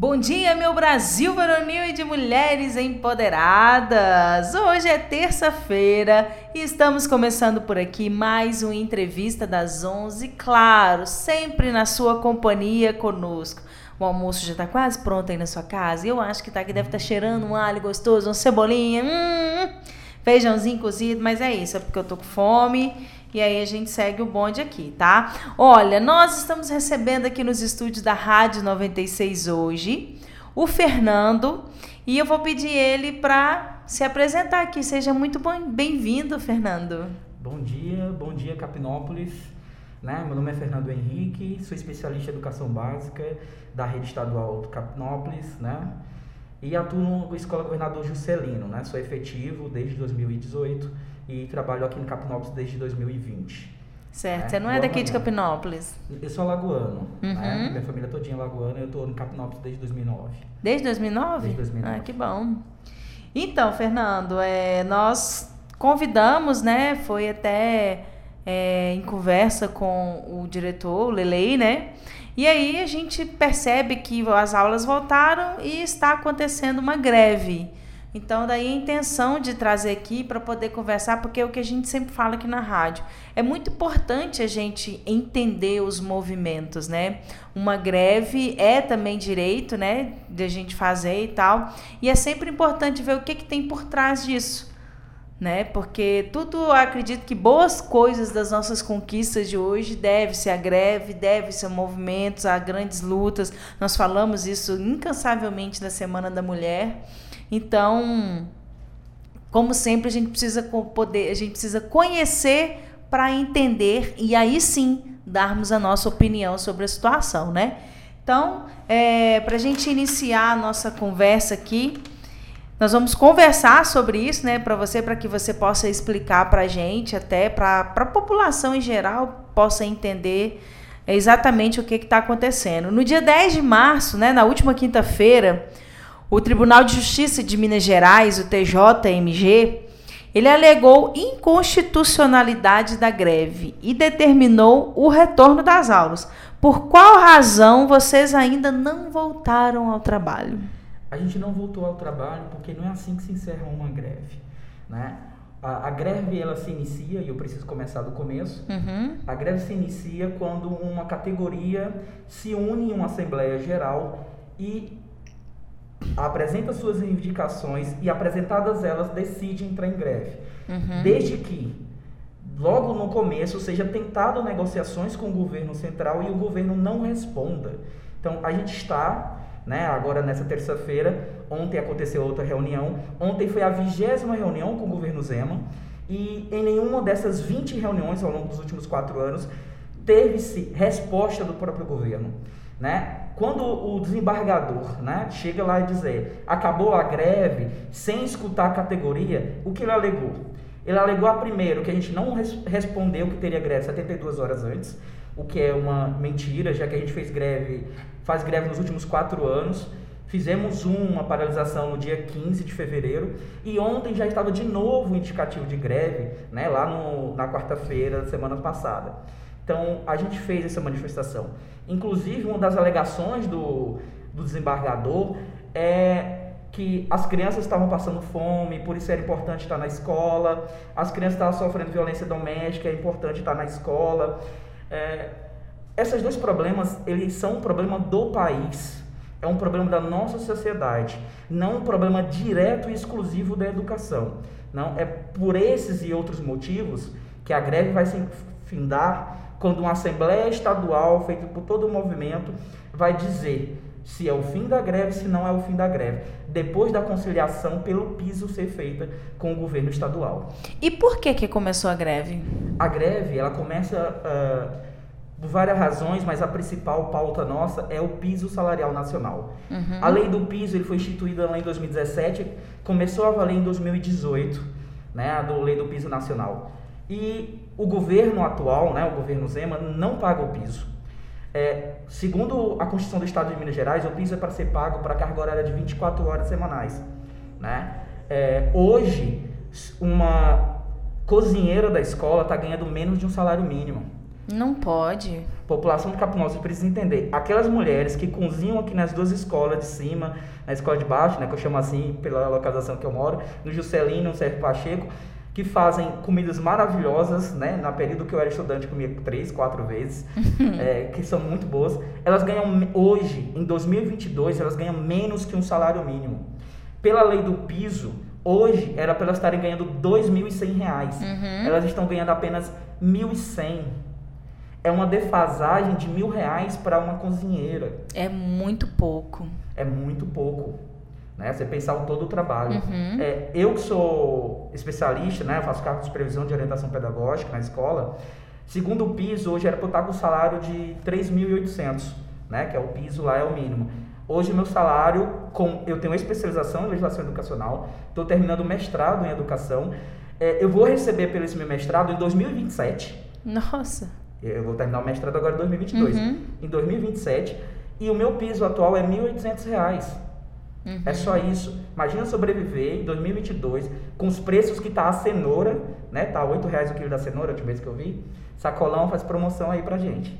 Bom dia, meu Brasil varonil e de mulheres empoderadas! Hoje é terça-feira e estamos começando por aqui mais uma entrevista das 11, claro, sempre na sua companhia conosco. O almoço já está quase pronto aí na sua casa e eu acho que tá aqui deve estar tá cheirando um alho gostoso, uma cebolinha, hum, feijãozinho cozido, mas é isso, é porque eu tô com fome e aí a gente segue o bonde aqui, tá? Olha, nós estamos recebendo aqui nos estúdios da Rádio 96 hoje o Fernando e eu vou pedir ele para se apresentar aqui. Seja muito bem-vindo, Fernando. Bom dia, bom dia Capinópolis. Né? Meu nome é Fernando Henrique, sou especialista em educação básica da rede estadual do Capinópolis, né? E atuo na Escola Governador Juscelino, né? Sou efetivo desde 2018 e trabalho aqui no Capinópolis desde 2020. Certo, né? você não é daqui de Capinópolis? Eu sou alagoano, né? uhum. né? Minha família todinha é alagoana e eu estou no Capinópolis desde 2009. Desde 2009? Desde 2009. Ah, que bom. Então, Fernando, é, nós convidamos, né? Foi até é, em conversa com o diretor, o Lelei, né? E aí a gente percebe que as aulas voltaram e está acontecendo uma greve. Então, daí a intenção de trazer aqui para poder conversar, porque é o que a gente sempre fala aqui na rádio. É muito importante a gente entender os movimentos, né? Uma greve é também direito, né? De a gente fazer e tal. E é sempre importante ver o que, que tem por trás disso. Né? Porque tudo acredito que boas coisas das nossas conquistas de hoje deve-se à greve, deve-se a movimentos, a grandes lutas. Nós falamos isso incansavelmente na Semana da Mulher. Então, como sempre, a gente precisa poder, a gente precisa conhecer para entender e aí sim darmos a nossa opinião sobre a situação, né? Então, é, para a gente iniciar a nossa conversa aqui, nós vamos conversar sobre isso, né, para você, para que você possa explicar para a gente, até para a população em geral possa entender exatamente o que está acontecendo. No dia 10 de março, né, na última quinta-feira, o Tribunal de Justiça de Minas Gerais, o TJMG, ele alegou inconstitucionalidade da greve e determinou o retorno das aulas. Por qual razão vocês ainda não voltaram ao trabalho? A gente não voltou ao trabalho porque não é assim que se encerra uma greve, né? A, a greve ela se inicia e eu preciso começar do começo. Uhum. A greve se inicia quando uma categoria se une em uma assembleia geral e apresenta suas reivindicações e, apresentadas elas, decide entrar em greve. Uhum. Desde que, logo no começo, seja tentado negociações com o governo central e o governo não responda. Então, a gente está, né, agora nessa terça-feira, ontem aconteceu outra reunião, ontem foi a vigésima reunião com o governo Zema, e em nenhuma dessas 20 reuniões ao longo dos últimos quatro anos teve-se resposta do próprio governo. Né? Quando o desembargador né, chega lá e dizer acabou a greve sem escutar a categoria, o que ele alegou? Ele alegou a primeiro que a gente não res respondeu que teria greve 72 horas antes, o que é uma mentira, já que a gente fez greve, faz greve nos últimos quatro anos. Fizemos uma paralisação no dia 15 de fevereiro e ontem já estava de novo o indicativo de greve, né, lá no, na quarta-feira, semana passada. Então, a gente fez essa manifestação. Inclusive, uma das alegações do, do desembargador é que as crianças estavam passando fome, por isso era importante estar na escola, as crianças estavam sofrendo violência doméstica, é importante estar na escola. É, esses dois problemas, eles são um problema do país, é um problema da nossa sociedade, não um problema direto e exclusivo da educação. Não, é por esses e outros motivos que a greve vai se findar quando uma assembleia estadual, feita por todo o movimento, vai dizer se é o fim da greve, se não é o fim da greve, depois da conciliação pelo piso ser feita com o governo estadual. E por que que começou a greve? A greve, ela começa uh, por várias razões, mas a principal pauta nossa é o piso salarial nacional. Uhum. A lei do piso ele foi instituída lá em 2017, começou a valer em 2018, né, a do lei do piso nacional. E o governo atual, né, o governo Zema, não paga o piso. É, segundo a Constituição do Estado de Minas Gerais, o piso é para ser pago para carga horária de 24 horas semanais. Né? É, hoje, uma cozinheira da escola está ganhando menos de um salário mínimo. Não pode. População de Capinópolis precisa entender. Aquelas mulheres que cozinham aqui nas duas escolas de cima, na escola de baixo, né, que eu chamo assim pela localização que eu moro, no Juscelino, no Sérgio Pacheco, que fazem comidas maravilhosas, né? Na período que eu era estudante, comia três, quatro vezes, é, que são muito boas. Elas ganham hoje, em 2022, elas ganham menos que um salário mínimo. Pela lei do piso, hoje era para elas estarem ganhando R$ 2.100. Uhum. Elas estão ganhando apenas R$ 1.100 é uma defasagem de mil reais para uma cozinheira. É muito pouco. É muito pouco. Né? Você pensar o todo o trabalho. Uhum. É, eu que sou especialista, né? Eu faço cargo de supervisão de orientação pedagógica na escola. Segundo o piso, hoje era para eu estar com o salário de 3.800, né? Que é o piso lá, é o mínimo. Hoje meu salário, com, eu tenho especialização em legislação educacional, estou terminando o mestrado em educação. É, eu vou receber pelo esse meu mestrado em 2027. Nossa! Eu vou terminar o mestrado agora em 2022. Uhum. Em 2027. E o meu piso atual é R$ 1.800. Uhum. É só isso. Imagina sobreviver em 2022 com os preços que tá a cenoura, né? Tá R$ reais o quilo da cenoura, a última vez que eu vi. Sacolão faz promoção aí pra gente.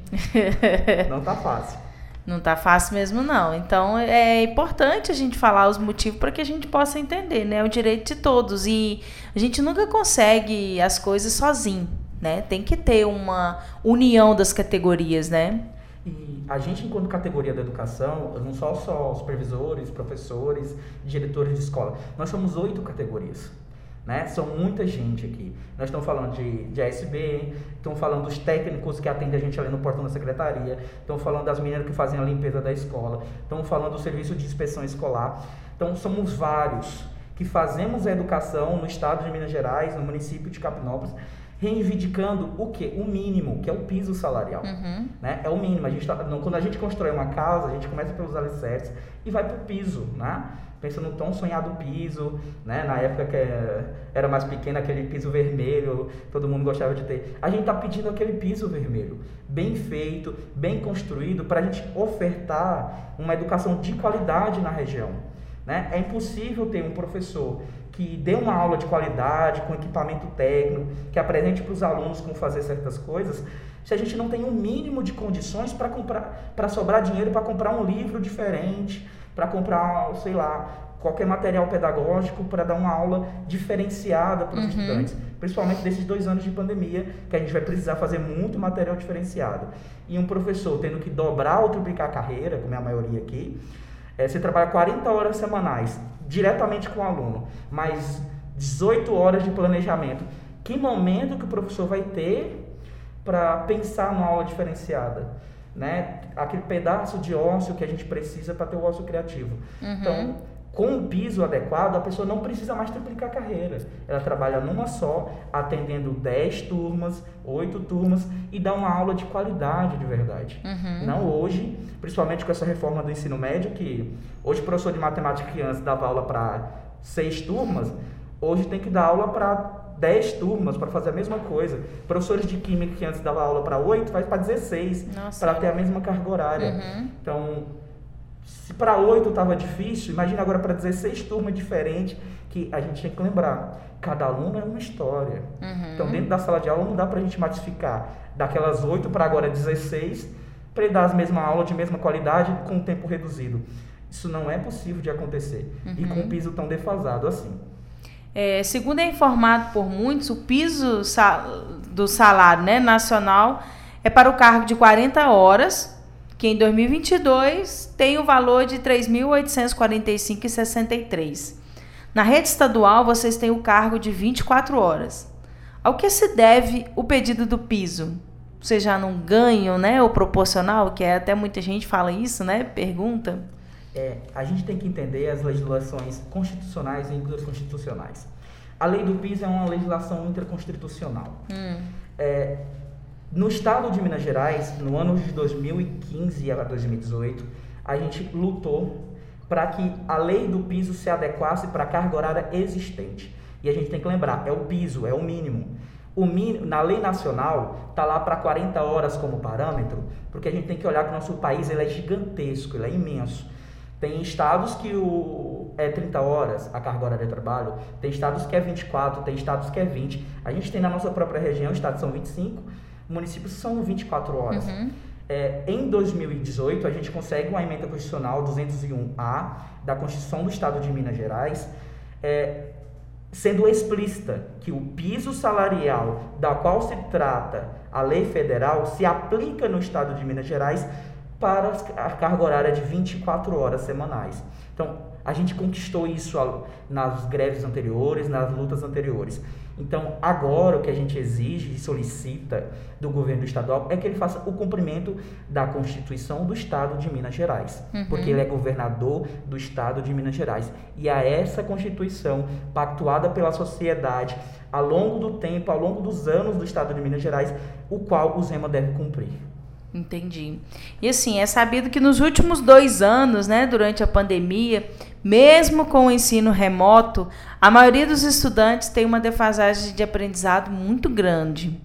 não tá fácil. Não tá fácil mesmo, não. Então é importante a gente falar os motivos para que a gente possa entender, né? O direito de todos. E a gente nunca consegue as coisas sozinho né? Tem que ter uma união das categorias, né? E a gente, enquanto categoria da educação, não só só supervisores, professores, diretores de escola, nós somos oito categorias. Né? São muita gente aqui. Nós estamos falando de, de ASB, estamos falando dos técnicos que atendem a gente ali no portão da secretaria, estamos falando das meninas que fazem a limpeza da escola, estamos falando do serviço de inspeção escolar. Então, somos vários que fazemos a educação no estado de Minas Gerais, no município de Capinópolis, reivindicando o que? O mínimo, que é o piso salarial. Uhum. Né? É o mínimo. A gente tá, quando a gente constrói uma casa, a gente começa pelos alicerces e vai para o piso, né? Pensa no tão sonhado piso, né? Na época que era mais pequeno, aquele piso vermelho, todo mundo gostava de ter. A gente está pedindo aquele piso vermelho, bem feito, bem construído, para a gente ofertar uma educação de qualidade na região. Né? É impossível ter um professor que dê uma aula de qualidade, com equipamento técnico, que apresente para os alunos como fazer certas coisas, se a gente não tem um mínimo de condições para comprar, para sobrar dinheiro para comprar um livro diferente, para comprar, sei lá, qualquer material pedagógico para dar uma aula diferenciada para os uhum. estudantes, principalmente desses dois anos de pandemia, que a gente vai precisar fazer muito material diferenciado. E um professor tendo que dobrar ou triplicar a carreira, como é a maioria aqui, é, você trabalha 40 horas semanais diretamente com o aluno, mais 18 horas de planejamento. Que momento que o professor vai ter para pensar numa aula diferenciada? Né? Aquele pedaço de ócio que a gente precisa para ter o ócio criativo. Uhum. Então, com o piso adequado, a pessoa não precisa mais triplicar a carreira. Ela trabalha numa só, atendendo 10 turmas, 8 turmas e dá uma aula de qualidade de verdade. Uhum. Não hoje, principalmente com essa reforma do ensino médio, que hoje o professor de matemática que antes dava aula para 6 turmas, hoje tem que dar aula para 10 turmas para fazer a mesma coisa. Professores de química que antes dava aula para 8, faz para 16, para ter a mesma carga horária. Uhum. Então, se para oito estava difícil, imagina agora para 16 turmas diferentes, que a gente tem que lembrar, cada aluno é uma história. Uhum. Então, dentro da sala de aula, não dá para a gente matificar daquelas oito para agora 16, para dar as mesmas aulas de mesma qualidade com um tempo reduzido. Isso não é possível de acontecer. Uhum. E com um uhum. piso tão defasado assim. É, segundo é informado por muitos, o piso do salário né, nacional é para o cargo de 40 horas que em 2022 tem o valor de R$ 3.845,63. Na rede estadual, vocês têm o cargo de 24 horas. Ao que se deve o pedido do piso? Vocês já não ganham, né? O proporcional, que é até muita gente fala isso, né? Pergunta. É, a gente tem que entender as legislações constitucionais e inconstitucionais. A lei do piso é uma legislação interconstitucional. Hum. É, no estado de Minas Gerais, no ano de 2015 a 2018, a gente lutou para que a lei do piso se adequasse para a carga horária existente. E a gente tem que lembrar, é o piso, é o mínimo. O mínimo, na lei nacional, está lá para 40 horas como parâmetro, porque a gente tem que olhar que o nosso país ele é gigantesco, ele é imenso. Tem estados que o, é 30 horas a carga horária de trabalho, tem estados que é 24, tem estados que é 20. A gente tem na nossa própria região, estados são 25, municípios são 24 horas. Uhum. É, em 2018, a gente consegue uma emenda constitucional 201A da Constituição do Estado de Minas Gerais, é, sendo explícita que o piso salarial da qual se trata a lei federal se aplica no Estado de Minas Gerais para a carga horária de 24 horas semanais. Então, a gente conquistou isso nas greves anteriores, nas lutas anteriores. Então, agora o que a gente exige e solicita do governo estadual é que ele faça o cumprimento da Constituição do Estado de Minas Gerais, uhum. porque ele é governador do Estado de Minas Gerais. E a essa Constituição, pactuada pela sociedade ao longo do tempo, ao longo dos anos do Estado de Minas Gerais, o qual o Zema deve cumprir. Entendi. E assim, é sabido que nos últimos dois anos, né, durante a pandemia, mesmo com o ensino remoto, a maioria dos estudantes tem uma defasagem de aprendizado muito grande.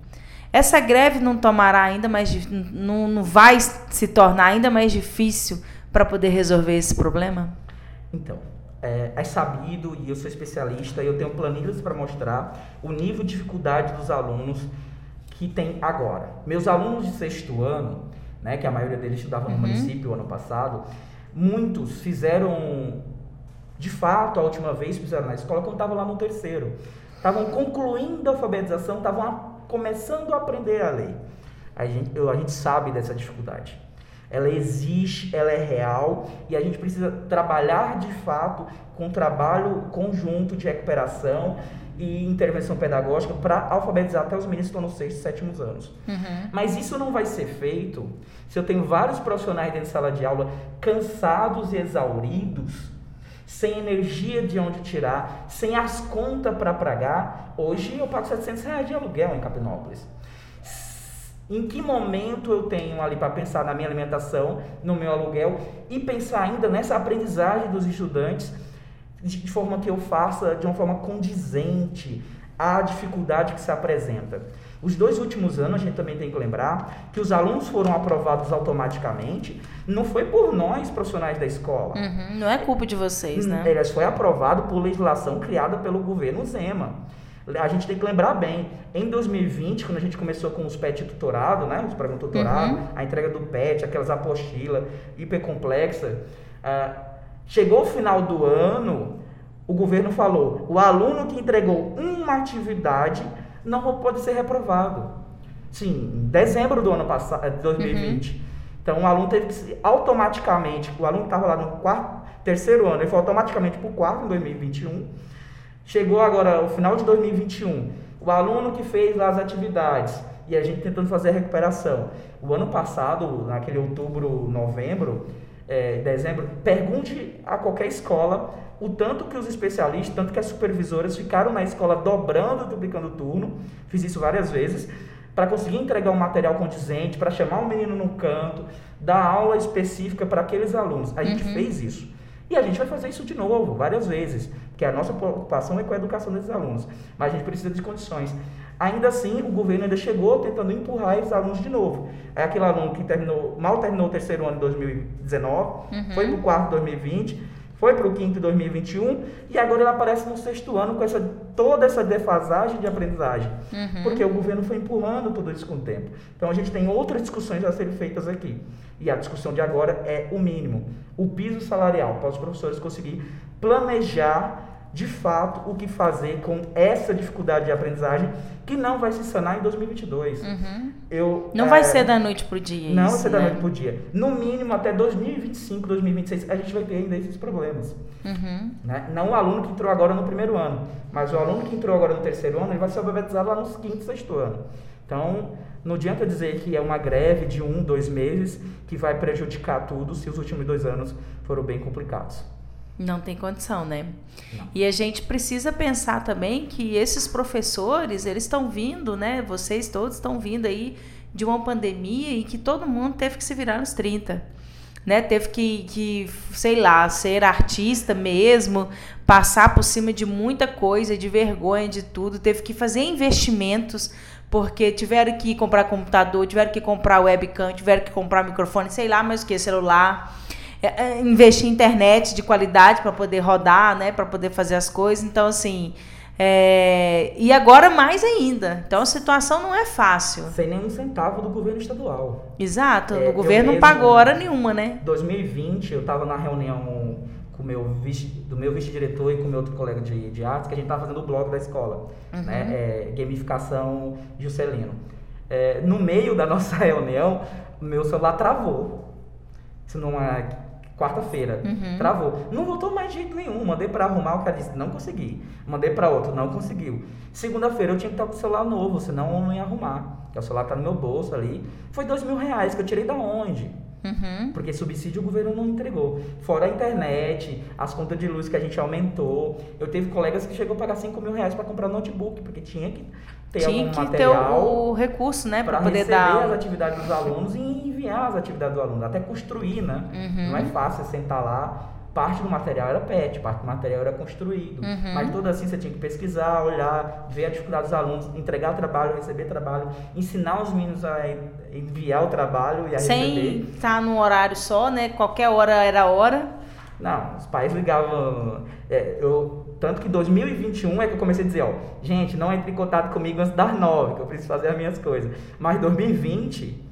Essa greve não tomará ainda mais não, não vai se tornar ainda mais difícil para poder resolver esse problema? Então, é, é, sabido e eu sou especialista e eu tenho planilhas para mostrar o nível de dificuldade dos alunos que tem agora. Meus alunos de sexto ano, né, que a maioria deles estudavam no uhum. município ano passado, muitos fizeram de fato, a última vez que fizeram na escola, quando estavam lá no terceiro. Estavam concluindo a alfabetização, estavam começando a aprender a ler. A gente, eu, a gente sabe dessa dificuldade. Ela existe, ela é real e a gente precisa trabalhar de fato com um trabalho conjunto de recuperação e intervenção pedagógica para alfabetizar até os meninos que estão nos sexto e sétimos anos. Uhum. Mas isso não vai ser feito se eu tenho vários profissionais dentro de sala de aula cansados e exauridos sem energia de onde tirar, sem as contas para pagar. Hoje eu pago 700 reais de aluguel em Capinópolis. Em que momento eu tenho ali para pensar na minha alimentação, no meu aluguel e pensar ainda nessa aprendizagem dos estudantes de forma que eu faça de uma forma condizente à dificuldade que se apresenta. Os dois últimos anos, a gente também tem que lembrar que os alunos foram aprovados automaticamente, não foi por nós, profissionais da escola. Uhum, não é culpa de vocês, né? Eles foi aprovado por legislação criada pelo governo Zema. A gente tem que lembrar bem, em 2020, quando a gente começou com os PET tutorado, né, os programas tutorado, uhum. a entrega do PET, aquelas apostilas hipercomplexas, uh, chegou o final do ano, o governo falou, o aluno que entregou uma atividade não pode ser reprovado. Sim, em dezembro do ano passado, 2020. Uhum. Então o aluno teve que automaticamente, o aluno estava lá no quarto, terceiro ano, ele foi automaticamente para o quarto em 2021. Chegou agora o final de 2021, o aluno que fez lá as atividades e a gente tentando fazer a recuperação. O ano passado, naquele outubro, novembro, é, dezembro, pergunte a qualquer escola o tanto que os especialistas, tanto que as supervisoras ficaram na escola dobrando, duplicando o turno, fiz isso várias vezes, para conseguir entregar um material condizente, para chamar um menino no canto, dar aula específica para aqueles alunos. A gente uhum. fez isso. E a gente vai fazer isso de novo, várias vezes, porque a nossa preocupação é com a educação desses alunos. Mas a gente precisa de condições. Ainda assim, o governo ainda chegou tentando empurrar esses alunos de novo. É aquele aluno que terminou, mal terminou o terceiro ano de 2019, uhum. foi para o quarto 2020, foi para o quinto em 2021 e agora ele aparece no sexto ano com essa, toda essa defasagem de aprendizagem. Uhum. Porque o governo foi empurrando tudo isso com o tempo. Então a gente tem outras discussões a serem feitas aqui. E a discussão de agora é o mínimo. O piso salarial, para os professores conseguir planejar de fato o que fazer com essa dificuldade de aprendizagem que não vai se sanar em 2022. Uhum. Eu, não é, vai ser da noite para o dia. Não isso, vai ser né? da noite para o dia. No mínimo até 2025, 2026, a gente vai ter ainda esses problemas. Uhum. Né? Não o aluno que entrou agora no primeiro ano, mas o aluno que entrou agora no terceiro ano, ele vai ser alfabetizado lá no quinto, sexto ano. Então, não adianta dizer que é uma greve de um, dois meses que vai prejudicar tudo se os últimos dois anos foram bem complicados. Não tem condição, né? Não. E a gente precisa pensar também que esses professores, eles estão vindo, né? Vocês todos estão vindo aí de uma pandemia e que todo mundo teve que se virar nos 30. Né? Teve que, que, sei lá, ser artista mesmo, passar por cima de muita coisa, de vergonha, de tudo, teve que fazer investimentos, porque tiveram que comprar computador, tiveram que comprar webcam, tiveram que comprar microfone, sei lá, mas o que, celular é, é, investir em internet de qualidade para poder rodar, né, para poder fazer as coisas. Então, assim, É, e agora mais ainda. Então a situação não é fácil. Sem nenhum centavo do governo estadual. Exato, é, o governo não pagou hora nenhuma, né? 2020, eu estava na reunião com meu vice, do meu vice-diretor e com meu outro colega de, de artes, que a gente estava fazendo o blog da escola, uhum. né? É, gamificação Juscelino. É, no meio da nossa reunião, meu celular travou. Isso numa quarta-feira. Uhum. Travou. Não voltou mais de jeito nenhum. Mandei para arrumar, o cara disse, não consegui. Mandei para outro, não conseguiu. Segunda-feira eu tinha que estar com o celular novo, senão eu não ia arrumar. O celular tá no meu bolso ali. Foi dois mil reais que eu tirei da onde? Uhum. Porque subsídio o governo não entregou. Fora a internet, as contas de luz que a gente aumentou. Eu teve colegas que chegou a pagar 5 mil reais para comprar notebook, porque tinha que ter tinha algum que material. Ter o, recurso, né? Para poder receber dar. as atividades dos alunos e enviar as atividades do aluno. Até construir, né? Uhum. Não é fácil sentar lá parte do material era PET, parte do material era construído. Uhum. Mas tudo assim você tinha que pesquisar, olhar, ver a dificuldade dos alunos, entregar trabalho, receber trabalho, ensinar os meninos a enviar o trabalho e a Sem receber. Sem estar num horário só, né? Qualquer hora era hora. Não, os pais ligavam. É, eu, tanto que 2021 é que eu comecei a dizer, ó, gente, não entre em contato comigo antes das nove, que eu preciso fazer as minhas coisas. Mas 2020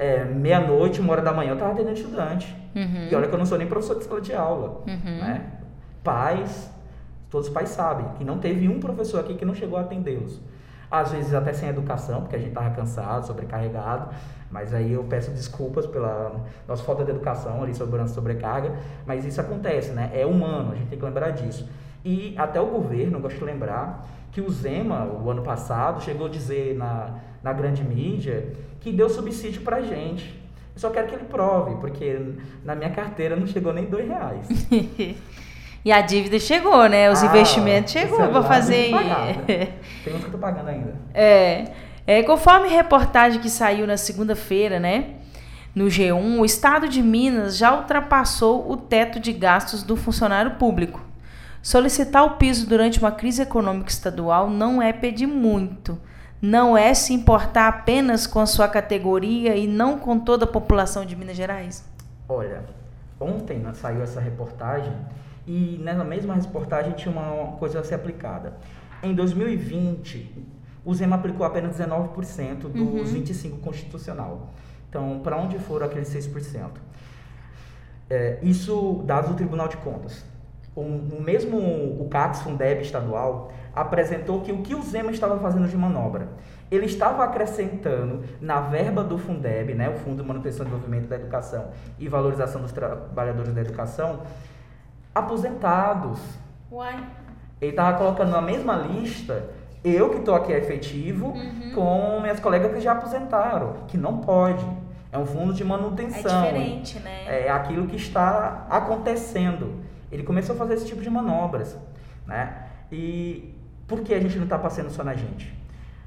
é, meia-noite, uma hora da manhã, eu estava atendendo estudante. Uhum. E olha que eu não sou nem professor de sala de aula. Uhum. Né? Pais, todos os pais sabem que não teve um professor aqui que não chegou a atendê-los. Às vezes até sem educação, porque a gente estava cansado, sobrecarregado. Mas aí eu peço desculpas pela nossa falta de educação ali, segurança sobrecarga. Mas isso acontece, né? É humano, a gente tem que lembrar disso. E até o governo, gosto de lembrar, que o Zema, o ano passado, chegou a dizer na, na grande mídia que deu subsídio pra gente. Eu só quero que ele prove, porque na minha carteira não chegou nem dois reais. e a dívida chegou, né? Os ah, investimentos chegou para fazer. Tem uns que eu tô pagando ainda. É, é, conforme reportagem que saiu na segunda-feira, né? No G1, o estado de Minas já ultrapassou o teto de gastos do funcionário público. Solicitar o piso durante uma crise econômica estadual não é pedir muito não é se importar apenas com a sua categoria e não com toda a população de Minas Gerais? Olha, ontem saiu essa reportagem e nessa mesma reportagem tinha uma coisa a ser aplicada. Em 2020, o Zema aplicou apenas 19% dos uhum. 25% constitucional. Então, para onde foram aqueles 6%? É, isso dados do Tribunal de Contas. O, mesmo o CACS Fundeb estadual apresentou que o que o Zema estava fazendo de manobra? Ele estava acrescentando na verba do Fundeb, né, o Fundo de Manutenção e Desenvolvimento da Educação e Valorização dos Trabalhadores da Educação, aposentados. Uai. Ele estava colocando na mesma lista eu que estou aqui efetivo uhum. com minhas colegas que já aposentaram, que não pode. É um fundo de manutenção. É diferente, né? É aquilo que está acontecendo. Ele começou a fazer esse tipo de manobras, né? E por que a gente não está passando só na gente?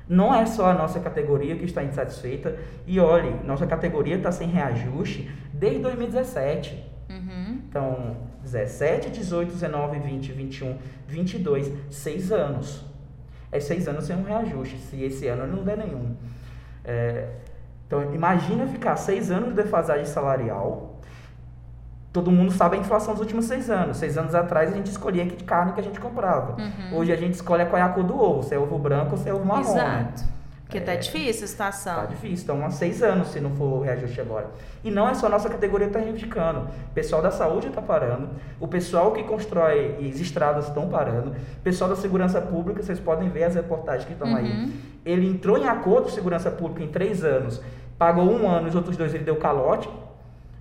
Não é só a nossa categoria que está insatisfeita. E olhe, nossa categoria está sem reajuste desde 2017. Uhum. Então, 17, 18, 19, 20, 21, 22, seis anos. É seis anos sem um reajuste, se esse ano não der nenhum. É, então, imagina ficar seis anos de defasagem salarial todo mundo sabe a inflação dos últimos seis anos. Seis anos atrás a gente escolhia que carne que a gente comprava. Uhum. Hoje a gente escolhe qual é a cor do ovo, se é ovo branco ou se é ovo marrom. Exato. Porque tá é, tá difícil a situação. Tá difícil. Então, há seis anos se não for reajuste agora. E não é só a nossa categoria que está reivindicando. O pessoal da saúde está parando. O pessoal que constrói as estradas estão parando. O pessoal da segurança pública, vocês podem ver as reportagens que estão uhum. aí. Ele entrou em acordo com segurança pública em três anos. Pagou um ano, os outros dois ele deu calote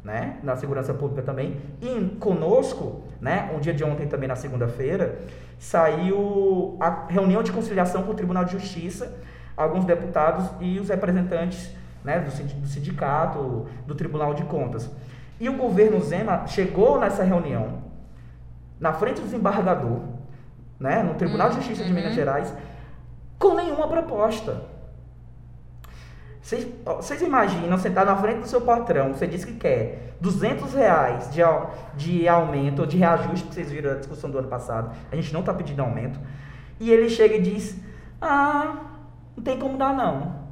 né, na segurança pública também. E conosco, né, um dia de ontem também na segunda-feira, saiu a reunião de conciliação com o Tribunal de Justiça, alguns deputados e os representantes né, do sindicato, do Tribunal de Contas. E o governo Zema chegou nessa reunião, na frente do desembargador, né, no Tribunal de Justiça de Minas uhum. Gerais, com nenhuma proposta. Vocês imaginam sentar na frente do seu patrão, você diz que quer 200 reais de, de aumento ou de reajuste, que vocês viram a discussão do ano passado, a gente não está pedindo aumento, e ele chega e diz, ah, não tem como dar não.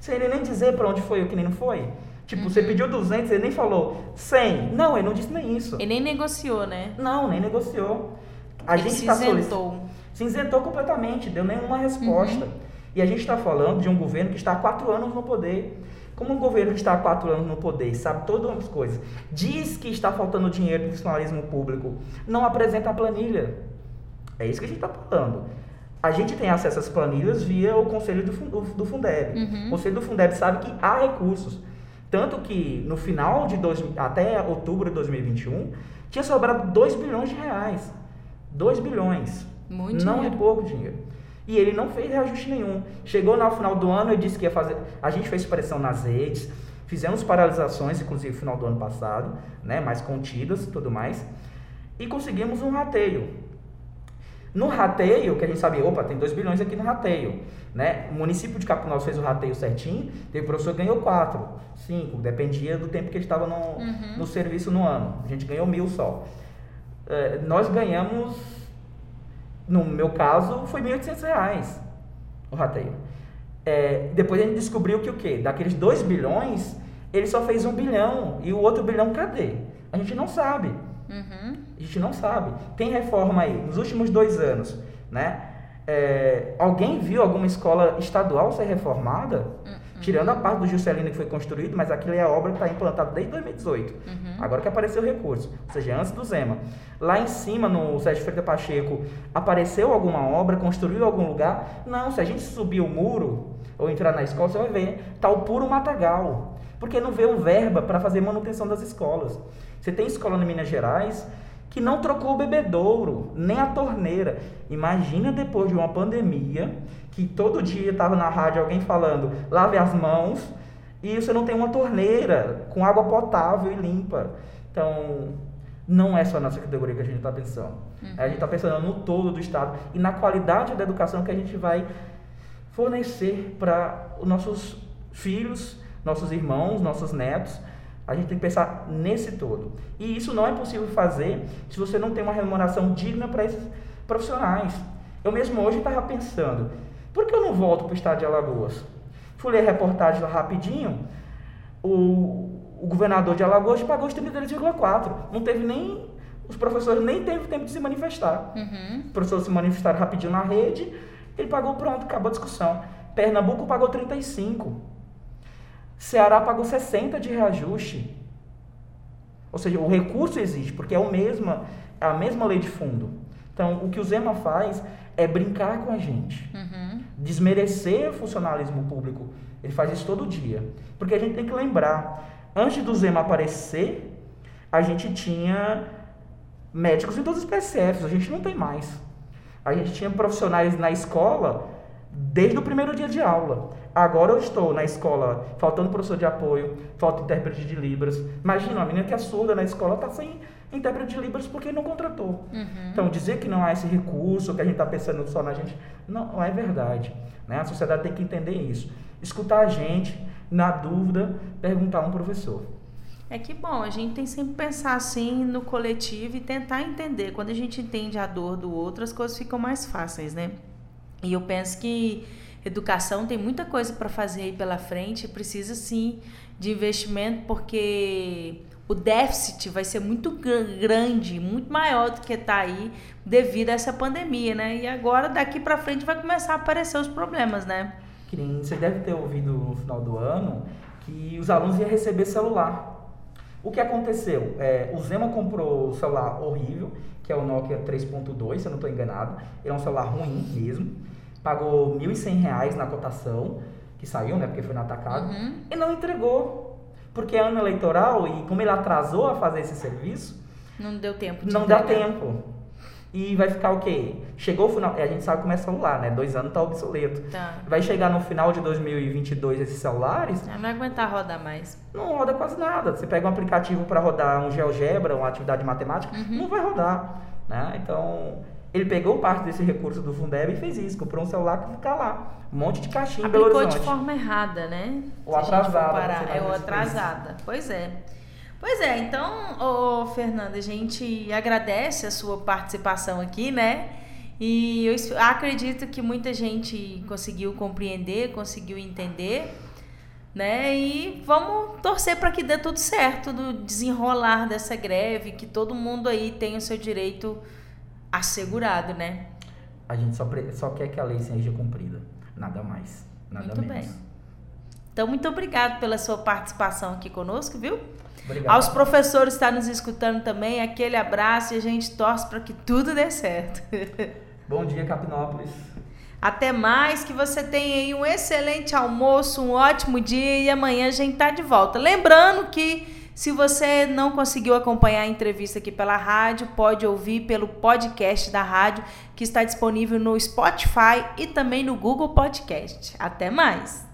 Sem ele nem dizer para onde foi ou que nem não foi. Tipo, uhum. você pediu 200, ele nem falou 100. Não, ele não disse nem isso. Ele nem negociou, né? Não, nem negociou. A ele gente está solicitando Se isentou completamente, deu nenhuma resposta. Uhum. E a gente está falando de um governo que está há quatro anos no poder. Como um governo que está há quatro anos no poder, sabe todas as coisas, diz que está faltando dinheiro no funcionalismo público, não apresenta a planilha. É isso que a gente está falando. A gente tem acesso às planilhas via o conselho do, do, do Fundeb. Uhum. O conselho do Fundeb sabe que há recursos. Tanto que no final de dois, até outubro de 2021, tinha sobrado 2 bilhões de reais. 2 bilhões. Muito não dinheiro. é pouco dinheiro. E ele não fez reajuste nenhum. Chegou no final do ano e disse que ia fazer. A gente fez pressão nas redes, fizemos paralisações, inclusive no final do ano passado, né, mais contidas e tudo mais, e conseguimos um rateio. No rateio, que a gente sabia, opa, tem 2 bilhões aqui no rateio. Né? O município de Capinal fez o rateio certinho, teve professor que ganhou 4, 5, dependia do tempo que ele estava no, uhum. no serviço no ano. A gente ganhou mil só. É, nós ganhamos no meu caso, foi R$ 1.800 o rateio. É, depois a gente descobriu que o quê? Daqueles 2 bilhões, ele só fez um bilhão. E o outro bilhão, cadê? A gente não sabe. Uhum. A gente não sabe. Tem reforma aí, nos últimos dois anos, né? É, alguém viu alguma escola estadual ser reformada? Uhum. Tirando a parte do Juscelino que foi construído, mas aquilo é a obra que está implantada desde 2018. Uhum. Agora que apareceu o recurso, ou seja, antes do Zema. Lá em cima, no Sérgio Freire Pacheco, apareceu alguma obra, construiu algum lugar? Não, se a gente subir o muro ou entrar na escola, você vai ver, tá o puro matagal. Porque não veio verba para fazer manutenção das escolas. Você tem escola em Minas Gerais que não trocou o bebedouro, nem a torneira. Imagina depois de uma pandemia que todo dia estava na rádio alguém falando lave as mãos e você não tem uma torneira com água potável e limpa. Então, não é só nessa categoria que a gente está pensando. Uhum. A gente está pensando no todo do Estado e na qualidade da educação que a gente vai fornecer para os nossos filhos, nossos irmãos, nossos netos. A gente tem que pensar nesse todo. E isso não é possível fazer se você não tem uma remuneração digna para esses profissionais. Eu mesmo hoje estava pensando, por que eu não volto para o estado de Alagoas? Fui ler a reportagem lá rapidinho. O, o governador de Alagoas pagou os 32,4. Não teve nem. Os professores nem teve tempo de se manifestar. Uhum. Os professores se manifestaram rapidinho na rede. Ele pagou, pronto, acabou a discussão. Pernambuco pagou 35. Ceará pagou 60 de reajuste. Ou seja, o recurso existe, porque é o mesma, é a mesma lei de fundo. Então, o que o Zema faz é brincar com a gente, uhum. desmerecer o funcionalismo público. Ele faz isso todo dia. Porque a gente tem que lembrar, antes do Zema aparecer, a gente tinha médicos em todos os PCFs, a gente não tem mais. A gente tinha profissionais na escola desde o primeiro dia de aula. Agora eu estou na escola faltando professor de apoio, falta intérprete de Libras. Imagina, uma menina que é surda na escola está sem intérprete de Libras porque não contratou. Uhum. Então, dizer que não há esse recurso, que a gente está pensando só na gente, não, não é verdade. Né? A sociedade tem que entender isso. Escutar a gente, na dúvida, perguntar a um professor. É que bom, a gente tem sempre pensar assim no coletivo e tentar entender. Quando a gente entende a dor do outro, as coisas ficam mais fáceis, né? E eu penso que educação tem muita coisa para fazer aí pela frente, precisa sim de investimento, porque o déficit vai ser muito grande, muito maior do que está aí devido a essa pandemia, né? E agora daqui para frente vai começar a aparecer os problemas, né? Você deve ter ouvido no final do ano que os alunos iam receber celular. O que aconteceu? É, o Zema comprou o celular horrível, que é o Nokia 3.2, se eu não estou enganado. Ele é um celular ruim mesmo. Pagou R$ 1.100 na cotação, que saiu, né? Porque foi no atacado. Uhum. E não entregou porque é ano eleitoral e como ele atrasou a fazer esse serviço, não deu tempo. De não entregar. dá tempo. E vai ficar o quê? Chegou o final, a gente sabe como é celular, né? Dois anos tá obsoleto. Tá. Vai chegar no final de 2022 esses celulares. Não vai aguentar rodar mais. Não roda quase nada. Você pega um aplicativo para rodar um GeoGebra, uma atividade matemática, uhum. não vai rodar. Né? Então, ele pegou parte desse recurso do Fundeb e fez isso, comprou um celular que fica lá. Um monte de caixinha Aplicou Belo Horizonte. de forma errada, né? Ou atrasada. É, ou atrasada. Pois é. Pois é, então, ô, Fernanda, a gente agradece a sua participação aqui, né? E eu acredito que muita gente conseguiu compreender, conseguiu entender, né? E vamos torcer para que dê tudo certo do desenrolar dessa greve, que todo mundo aí tenha o seu direito assegurado, né? A gente só, só quer que a lei seja cumprida. Nada mais. Nada muito menos. Bem. Então, muito obrigado pela sua participação aqui conosco, viu? Obrigado. Aos professores que estão nos escutando também, aquele abraço e a gente torce para que tudo dê certo. Bom dia, Capinópolis. Até mais, que você tenha aí um excelente almoço, um ótimo dia e amanhã a gente tá de volta. Lembrando que se você não conseguiu acompanhar a entrevista aqui pela rádio, pode ouvir pelo podcast da rádio, que está disponível no Spotify e também no Google Podcast. Até mais!